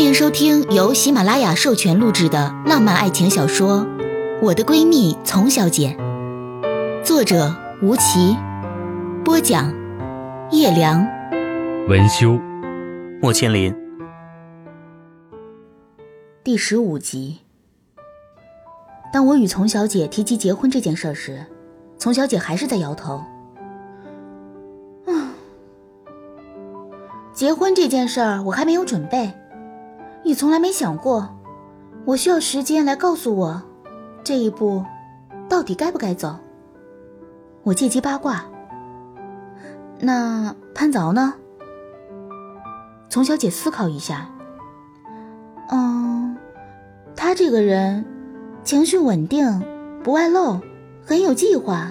欢迎收听由喜马拉雅授权录制的浪漫爱情小说《我的闺蜜丛小姐》，作者吴奇，播讲叶良，文修，莫千林。第十五集。当我与丛小姐提及结婚这件事时，丛小姐还是在摇头。嗯，结婚这件事儿我还没有准备。你从来没想过，我需要时间来告诉我，这一步到底该不该走。我借机八卦。那潘凿呢？丛小姐思考一下。嗯，他这个人，情绪稳定，不外露，很有计划，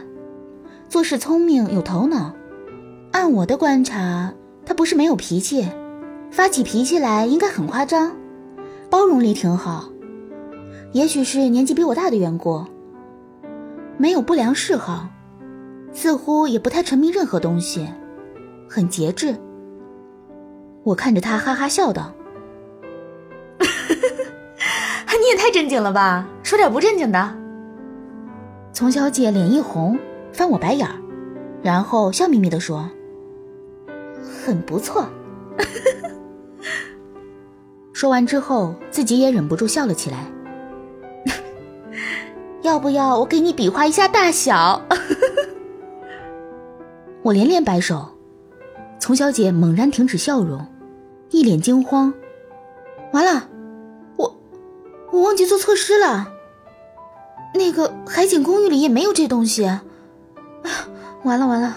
做事聪明有头脑。按我的观察，他不是没有脾气，发起脾气来应该很夸张。包容力挺好，也许是年纪比我大的缘故。没有不良嗜好，似乎也不太沉迷任何东西，很节制。我看着他哈哈笑道：“ 你也太正经了吧，说点不正经的。”丛小姐脸一红，翻我白眼儿，然后笑眯眯地说：“很不错。”说完之后，自己也忍不住笑了起来。要不要我给你比划一下大小？我连连摆手。丛小姐猛然停止笑容，一脸惊慌。完了，我我忘记做措施了。那个海景公寓里也没有这东西。啊完了完了。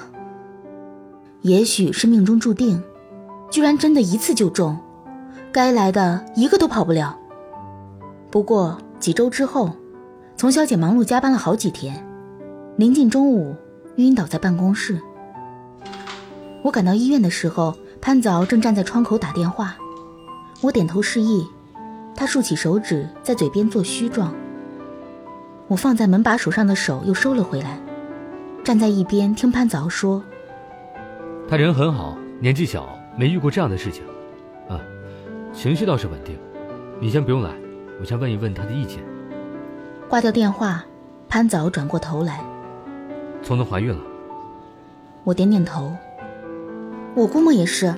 也许是命中注定，居然真的一次就中。该来的一个都跑不了。不过几周之后，丛小姐忙碌加班了好几天，临近中午晕倒在办公室。我赶到医院的时候，潘凿正站在窗口打电话。我点头示意，他竖起手指在嘴边做虚状。我放在门把手上的手又收了回来，站在一边听潘凿说：“他人很好，年纪小，没遇过这样的事情。”情绪倒是稳定，你先不用来，我先问一问他的意见。挂掉电话，潘早转过头来。聪聪怀孕了。我点点头。我估摸也是，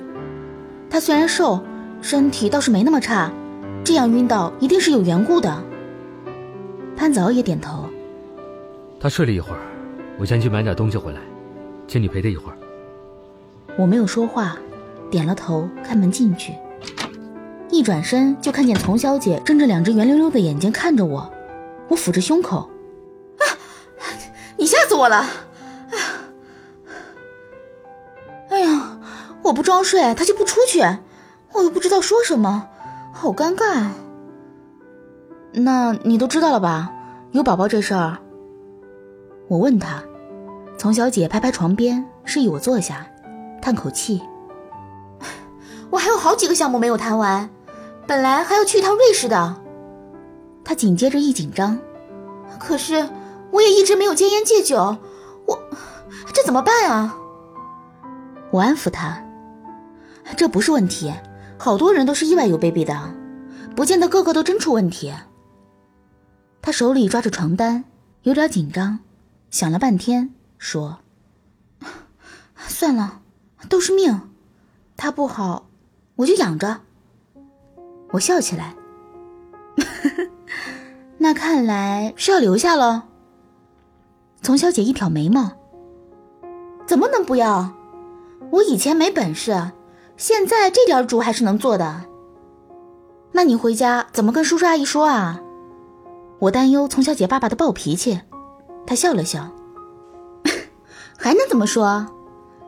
她虽然瘦，身体倒是没那么差，这样晕倒一定是有缘故的。潘早也点头。他睡了一会儿，我先去买点东西回来，请你陪他一会儿。我没有说话，点了头，开门进去。一转身就看见丛小姐睁着两只圆溜溜的眼睛看着我，我抚着胸口，啊！你吓死我了！哎呀，哎呀我不装睡，她就不出去，我又不知道说什么，好尴尬。那你都知道了吧？有宝宝这事儿。我问她，丛小姐拍拍床边，示意我坐下，叹口气，我还有好几个项目没有谈完。本来还要去一趟瑞士的，他紧接着一紧张，可是我也一直没有戒烟戒酒，我这怎么办啊？我安抚他，这不是问题，好多人都是意外有 baby 的，不见得个个都真出问题。他手里抓着床单，有点紧张，想了半天说：“算了，都是命，他不好，我就养着。”我笑起来，那看来是要留下了。丛小姐一挑眉毛，怎么能不要？我以前没本事，现在这点主还是能做的。那你回家怎么跟叔叔阿姨说啊？我担忧丛小姐爸爸的暴脾气。她笑了笑，还能怎么说？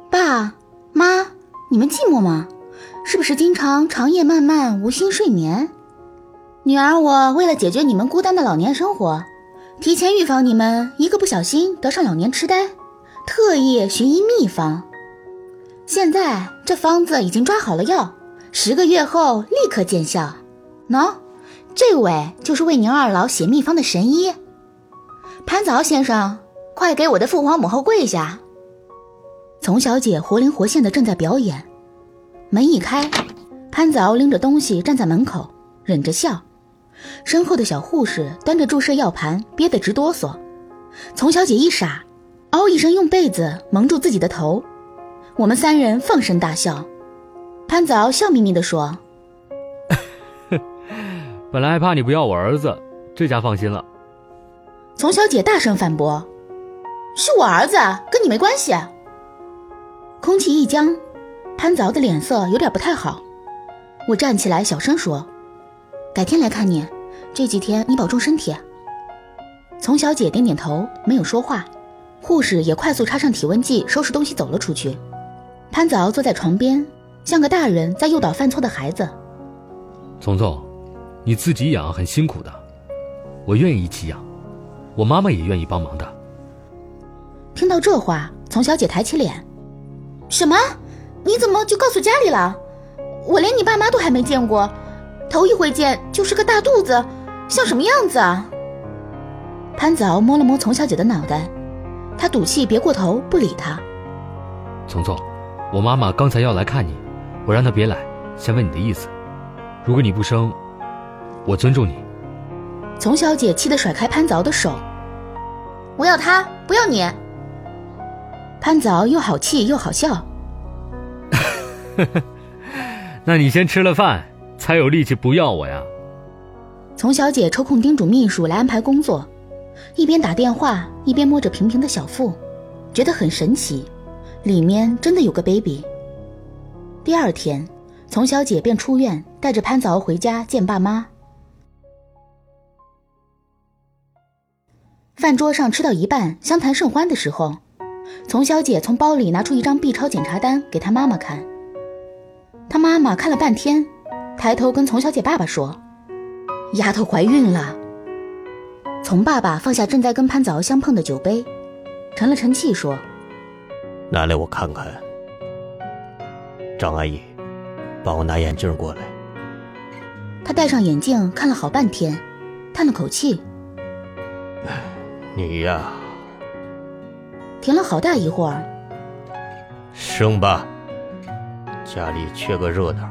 爸妈，你们寂寞吗？是不是经常长夜漫漫无心睡眠？女儿，我为了解决你们孤单的老年生活，提前预防你们一个不小心得上老年痴呆，特意寻医秘方。现在这方子已经抓好了药，十个月后立刻见效。喏，这位就是为您二老写秘方的神医，潘早先生，快给我的父皇母后跪下。丛小姐活灵活现的正在表演。门一开，潘子敖拎着东西站在门口，忍着笑。身后的小护士端着注射药盘，憋得直哆嗦。丛小姐一傻，嗷一声用被子蒙住自己的头。我们三人放声大笑。潘子敖笑眯眯地说：“本来还怕你不要我儿子，这下放心了。”丛小姐大声反驳：“是我儿子，跟你没关系。”空气一僵，潘子的脸色有点不太好。我站起来小声说：“改天来看你，这几天你保重身体。”丛小姐点点头，没有说话。护士也快速插上体温计，收拾东西走了出去。潘子敖坐在床边，像个大人在诱导犯错的孩子。丛丛，你自己养很辛苦的，我愿意一起养，我妈妈也愿意帮忙的。听到这话，丛小姐抬起脸：“什么？你怎么就告诉家里了？我连你爸妈都还没见过，头一回见就是个大肚子，像什么样子啊？”潘子敖摸了摸丛小姐的脑袋，他赌气别过头不理她。丛丛。我妈妈刚才要来看你，我让她别来，先问你的意思。如果你不生，我尊重你。丛小姐气得甩开潘子的手，我要他，不要你。潘子又好气又好笑。那你先吃了饭，才有力气不要我呀。丛小姐抽空叮嘱秘书来安排工作，一边打电话一边摸着平平的小腹，觉得很神奇。里面真的有个 baby。第二天，丛小姐便出院，带着潘子敖回家见爸妈。饭桌上吃到一半，相谈甚欢的时候，丛小姐从包里拿出一张 B 超检查单给她妈妈看。她妈妈看了半天，抬头跟丛小姐爸爸说：“丫头怀孕了。”丛爸爸放下正在跟潘子敖相碰的酒杯，沉了沉气说。拿来我看看。张阿姨，帮我拿眼镜过来。他戴上眼镜看了好半天，叹了口气：“你呀。”停了好大一会儿。生吧，家里缺个热闹。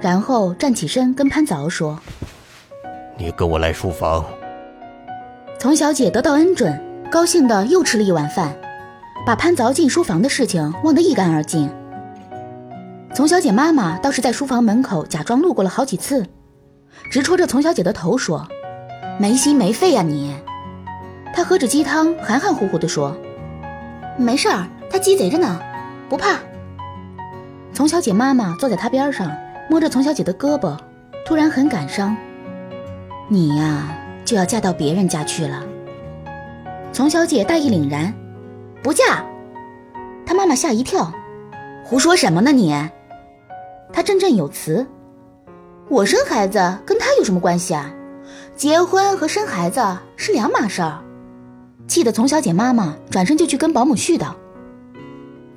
然后站起身跟潘子敖说：“你跟我来书房。”丛小姐得到恩准，高兴的又吃了一碗饭。把潘凿进书房的事情忘得一干二净。丛小姐妈妈倒是在书房门口假装路过了好几次，直戳着丛小姐的头说：“没心没肺呀你！”她喝着鸡汤，含含糊糊地说：“没事儿，他鸡贼着呢，不怕。”丛小姐妈妈坐在她边上，摸着丛小姐的胳膊，突然很感伤：“你呀，就要嫁到别人家去了。”丛小姐大义凛然。不嫁，他妈妈吓一跳，胡说什么呢你？他振振有词，我生孩子跟他有什么关系啊？结婚和生孩子是两码事儿。气得丛小姐妈妈转身就去跟保姆絮叨。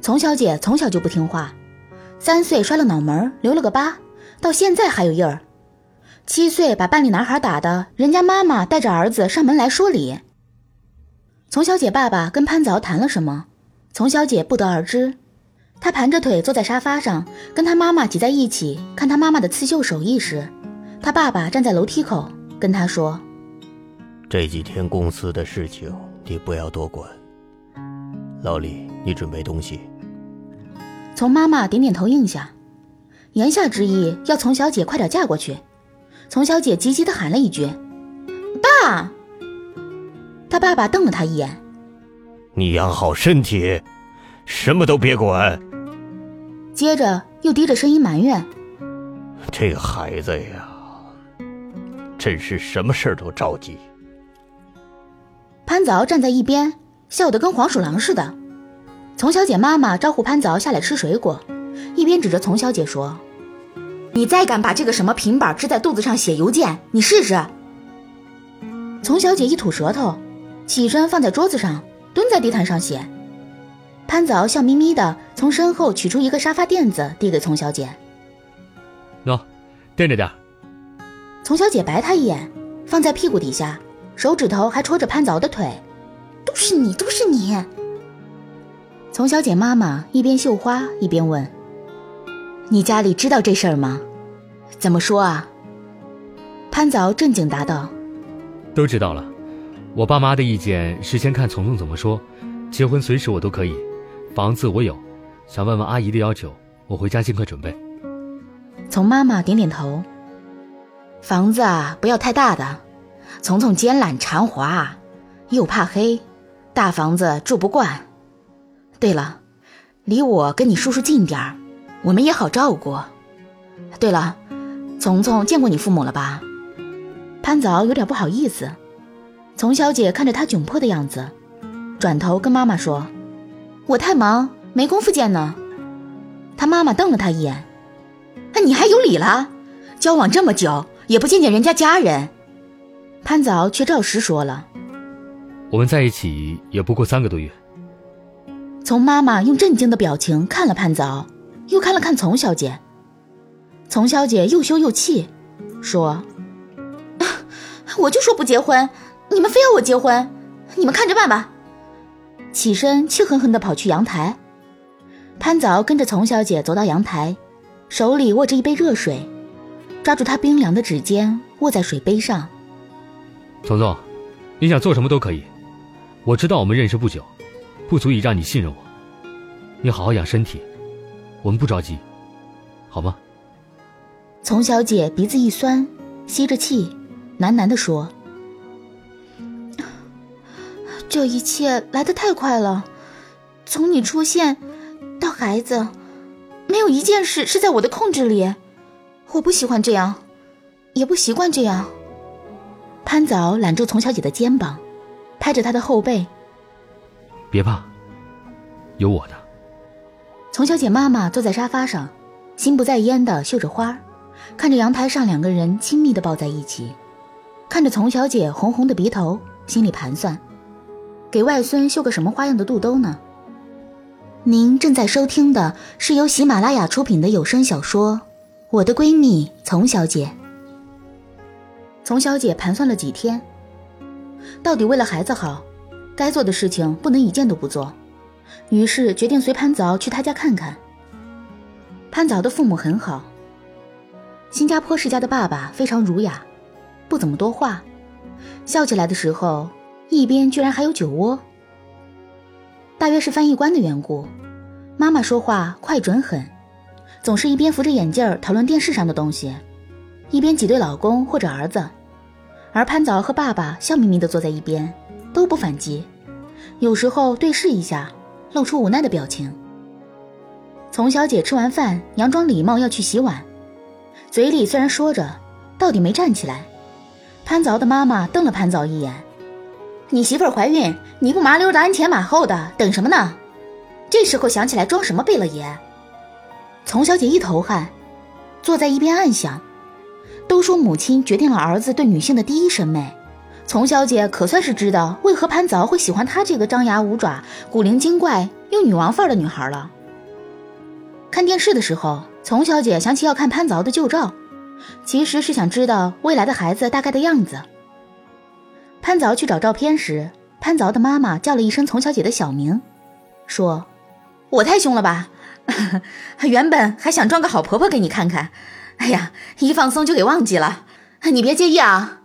丛小姐从小就不听话，三岁摔了脑门，留了个疤，到现在还有印儿。七岁把班里男孩打的，人家妈妈带着儿子上门来说理。丛小姐爸爸跟潘子敖谈了什么，丛小姐不得而知。她盘着腿坐在沙发上，跟她妈妈挤在一起看她妈妈的刺绣手艺时，她爸爸站在楼梯口跟她说：“这几天公司的事情你不要多管。老李，你准备东西。”从妈妈点点头应下，言下之意要从小姐快点嫁过去。从小姐急急的喊了一句：“爸！”他爸爸瞪了他一眼：“你养好身体，什么都别管。”接着又低着声音埋怨：“这个孩子呀，真是什么事儿都着急。”潘子站在一边，笑得跟黄鼠狼似的。丛小姐妈妈招呼潘凿下来吃水果，一边指着丛小姐说：“你再敢把这个什么平板支在肚子上写邮件，你试试。”丛小姐一吐舌头。起身放在桌子上，蹲在地毯上写。潘凿笑眯眯的从身后取出一个沙发垫子，递给丛小姐。喏，垫着点。丛小姐白他一眼，放在屁股底下，手指头还戳着潘凿的腿。都是你，都是你。丛小姐妈妈一边绣花一边问：“你家里知道这事儿吗？”怎么说啊？潘早正经答道：“都知道了，我爸妈的意见是先看丛丛怎么说，结婚随时我都可以，房子我有，想问问阿姨的要求，我回家尽快准备。”丛妈妈点点头。房子啊，不要太大的，丛丛奸懒馋滑，又怕黑，大房子住不惯。对了，离我跟你叔叔近点儿，我们也好照顾。对了，从从见过你父母了吧？潘早有点不好意思。丛小姐看着他窘迫的样子，转头跟妈妈说：“我太忙，没工夫见呢。”他妈妈瞪了他一眼：“那你还有理了？交往这么久，也不见见人家家人。”潘早却照实说了：“我们在一起也不过三个多月。”从妈妈用震惊的表情看了潘早，又看了看丛小姐。丛小姐又羞又气，说：“我就说不结婚，你们非要我结婚，你们看着办吧。”起身气哼哼地跑去阳台。潘早跟着丛小姐走到阳台，手里握着一杯热水，抓住她冰凉的指尖，握在水杯上。丛丛，你想做什么都可以，我知道我们认识不久，不足以让你信任我。你好好养身体，我们不着急，好吗？丛小姐鼻子一酸，吸着气，喃喃地说：“这一切来得太快了，从你出现到孩子，没有一件事是在我的控制里。我不喜欢这样，也不习惯这样。”潘早揽住丛小姐的肩膀，拍着她的后背：“别怕，有我的。”丛小姐妈妈坐在沙发上，心不在焉的绣着花。看着阳台上两个人亲密的抱在一起，看着丛小姐红红的鼻头，心里盘算，给外孙绣个什么花样的肚兜呢？您正在收听的是由喜马拉雅出品的有声小说《我的闺蜜丛小姐》。丛小姐盘算了几天，到底为了孩子好，该做的事情不能一件都不做，于是决定随潘早去他家看看。潘早的父母很好。新加坡世家的爸爸非常儒雅，不怎么多话，笑起来的时候，一边居然还有酒窝。大约是翻译官的缘故，妈妈说话快准狠，总是一边扶着眼镜讨论电视上的东西，一边挤兑老公或者儿子。而潘早和爸爸笑眯眯地坐在一边，都不反击，有时候对视一下，露出无奈的表情。丛小姐吃完饭，佯装礼貌要去洗碗。嘴里虽然说着，到底没站起来。潘凿的妈妈瞪了潘凿一眼：“你媳妇怀孕，你不麻溜的鞍前马后的，等什么呢？这时候想起来装什么贝勒爷？”丛小姐一头汗，坐在一边暗想：都说母亲决定了儿子对女性的第一审美，丛小姐可算是知道为何潘凿会喜欢她这个张牙舞爪、古灵精怪又女王范儿的女孩了。看电视的时候。丛小姐想起要看潘凿的旧照，其实是想知道未来的孩子大概的样子。潘凿去找照片时，潘凿的妈妈叫了一声丛小姐的小名，说：“我太凶了吧？原本还想装个好婆婆给你看看，哎呀，一放松就给忘记了，你别介意啊。”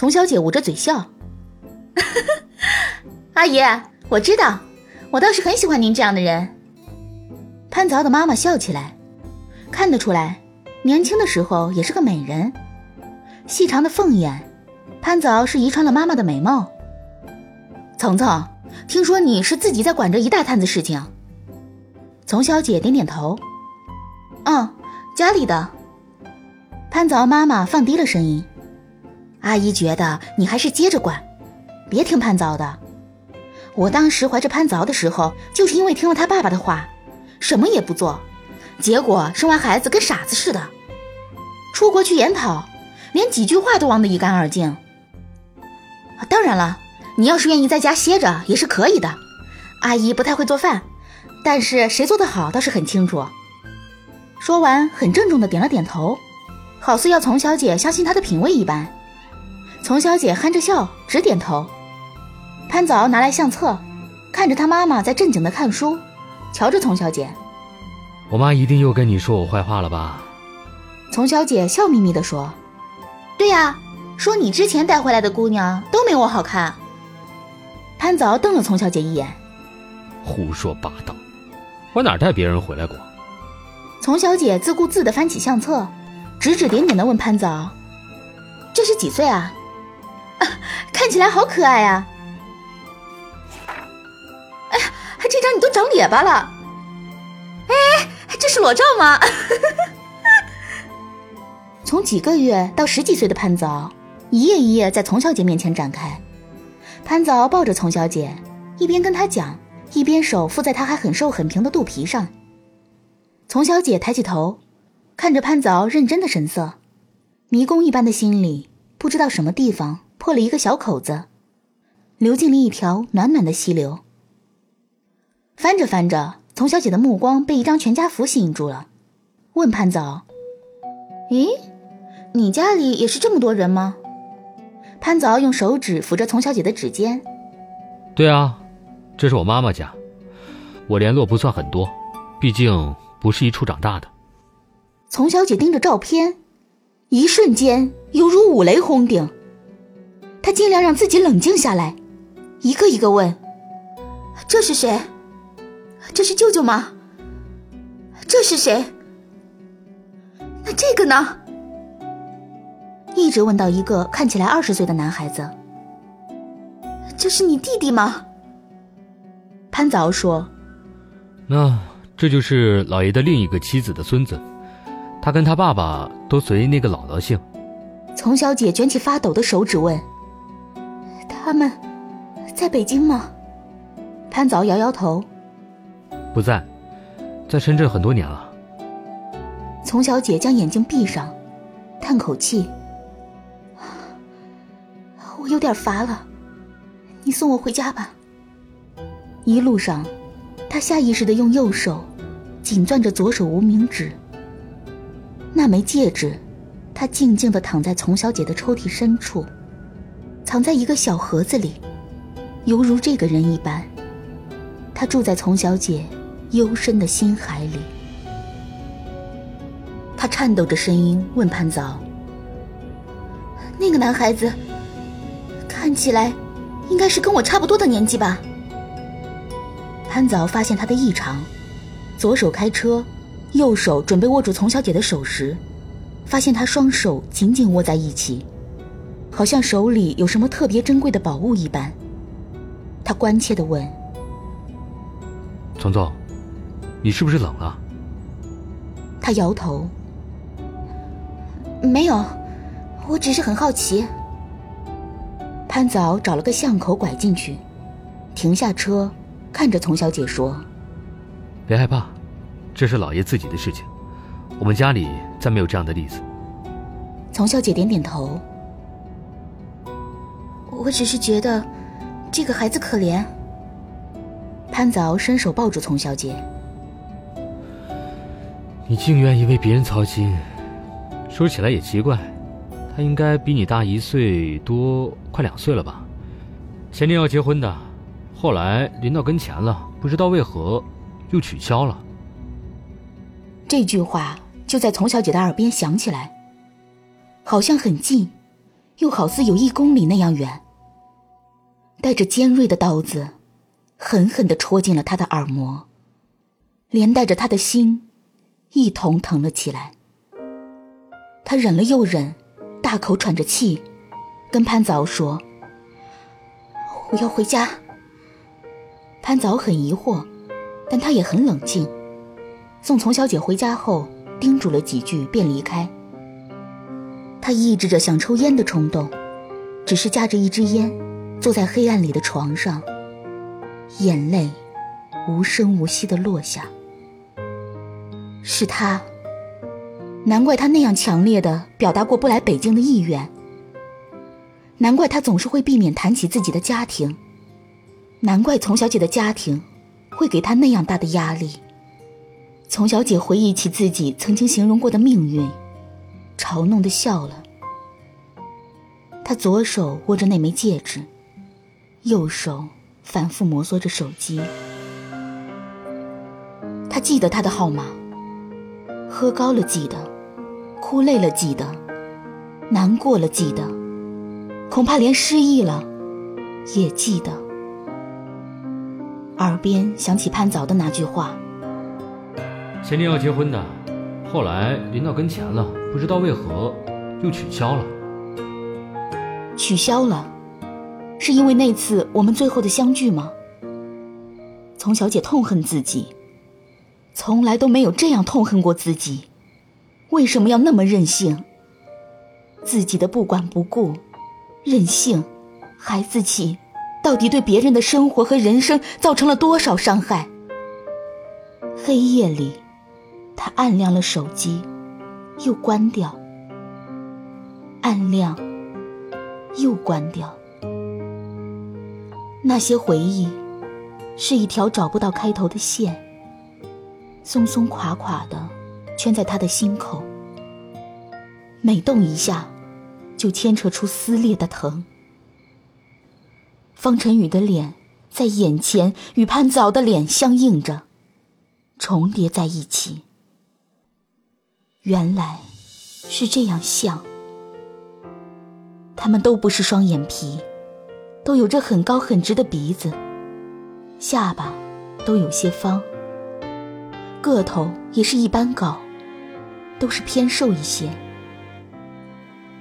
丛小姐捂着嘴笑：“ 阿姨，我知道，我倒是很喜欢您这样的人。”潘凿的妈妈笑起来，看得出来，年轻的时候也是个美人，细长的凤眼。潘凿是遗传了妈妈的美貌。丛丛，听说你是自己在管着一大摊子事情。丛小姐点点头，嗯，家里的。潘凿妈妈放低了声音，阿姨觉得你还是接着管，别听潘凿的。我当时怀着潘凿的时候，就是因为听了他爸爸的话。什么也不做，结果生完孩子跟傻子似的。出国去研讨，连几句话都忘得一干二净。当然了，你要是愿意在家歇着也是可以的。阿姨不太会做饭，但是谁做得好倒是很清楚。说完，很郑重的点了点头，好似要丛小姐相信她的品味一般。丛小姐憨着笑，直点头。潘早拿来相册，看着他妈妈在正经的看书。瞧着丛小姐，我妈一定又跟你说我坏话了吧？丛小姐笑眯眯地说：“对呀，说你之前带回来的姑娘都没我好看。”潘早瞪了丛小姐一眼：“胡说八道，我哪带别人回来过？”丛小姐自顾自地翻起相册，指指点点地问潘早：“这是几岁啊？看起来好可爱啊！”哎呀，这张你都长咧巴了！哎，这是裸照吗？从几个月到十几岁的潘早，一页一页在丛小姐面前展开。潘早抱着丛小姐，一边跟她讲，一边手附在她还很瘦很平的肚皮上。丛小姐抬起头，看着潘早认真的神色，迷宫一般的心里不知道什么地方破了一个小口子，流进了一条暖暖的溪流。翻着翻着，丛小姐的目光被一张全家福吸引住了，问潘早：“咦？”你家里也是这么多人吗？潘早用手指扶着丛小姐的指尖。对啊，这是我妈妈家，我联络不算很多，毕竟不是一处长大的。丛小姐盯着照片，一瞬间犹如五雷轰顶。她尽量让自己冷静下来，一个一个问：“这是谁？这是舅舅吗？这是谁？那这个呢？”一直问到一个看起来二十岁的男孩子：“这是你弟弟吗？”潘早说：“那这就是老爷的另一个妻子的孙子，他跟他爸爸都随那个姥姥姓。”丛小姐卷起发抖的手指问：“他们在北京吗？”潘早摇摇头：“不在，在深圳很多年了。”丛小姐将眼睛闭上，叹口气。我有点乏了，你送我回家吧。一路上，她下意识的用右手紧攥着左手无名指。那枚戒指，他静静的躺在丛小姐的抽屉深处，藏在一个小盒子里，犹如这个人一般。他住在丛小姐幽深的心海里。他颤抖着声音问潘早：“那个男孩子？”看起来，应该是跟我差不多的年纪吧。潘早发现他的异常，左手开车，右手准备握住丛小姐的手时，发现他双手紧紧握在一起，好像手里有什么特别珍贵的宝物一般。他关切的问：“丛总，你是不是冷了？”他摇头：“没有，我只是很好奇。”潘早找了个巷口拐进去，停下车，看着丛小姐说：“别害怕，这是老爷自己的事情，我们家里再没有这样的例子。”丛小姐点点头：“我只是觉得这个孩子可怜。”潘早伸手抱住丛小姐：“你竟愿意为别人操心，说起来也奇怪。”他应该比你大一岁多，快两岁了吧？前年要结婚的，后来临到跟前了，不知道为何又取消了。这句话就在丛小姐的耳边响起来，好像很近，又好似有一公里那样远。带着尖锐的刀子，狠狠地戳进了他的耳膜，连带着他的心一同疼了起来。他忍了又忍。大口喘着气，跟潘早说：“我要回家。”潘早很疑惑，但他也很冷静。送丛小姐回家后，叮嘱了几句，便离开。他抑制着想抽烟的冲动，只是夹着一支烟，坐在黑暗里的床上，眼泪无声无息的落下。是他。难怪他那样强烈的表达过不来北京的意愿。难怪他总是会避免谈起自己的家庭。难怪丛小姐的家庭会给他那样大的压力。丛小姐回忆起自己曾经形容过的命运，嘲弄的笑了。她左手握着那枚戒指，右手反复摩挲着手机。他记得他的号码。喝高了记得，哭累了记得，难过了记得，恐怕连失忆了也记得。耳边响起潘早的那句话：“前天要结婚的，后来临到跟前了，不知道为何又取消了。”取消了，是因为那次我们最后的相聚吗？丛小姐痛恨自己，从来都没有这样痛恨过自己。为什么要那么任性？自己的不管不顾、任性、孩子气，到底对别人的生活和人生造成了多少伤害？黑夜里，他按亮了手机，又关掉，按亮，又关掉。那些回忆，是一条找不到开头的线，松松垮垮的。圈在他的心口，每动一下，就牵扯出撕裂的疼。方晨宇的脸在眼前与潘早的脸相映着，重叠在一起。原来是这样像。他们都不是双眼皮，都有着很高很直的鼻子，下巴都有些方，个头也是一般高。都是偏瘦一些。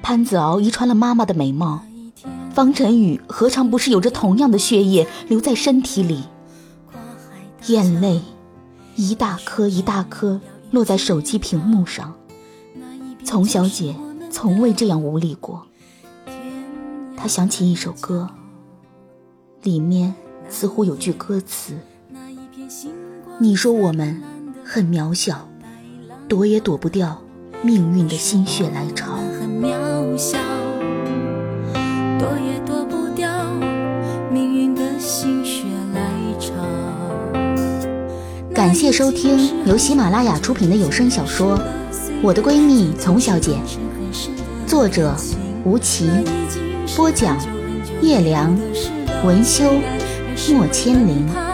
潘子敖遗传了妈妈的美貌，方晨宇何尝不是有着同样的血液留在身体里？眼泪一大颗一大颗落在手机屏幕上，丛小姐从未这样无力过。她想起一首歌，里面似乎有句歌词：“你说我们很渺小。”躲也躲不掉命运的心血来潮。很渺小，躲也躲不掉命运的心血来潮。感谢收听由喜马拉雅出品的有声小说《我的闺蜜丛小姐》，作者吴奇，播讲叶良，文修莫千灵。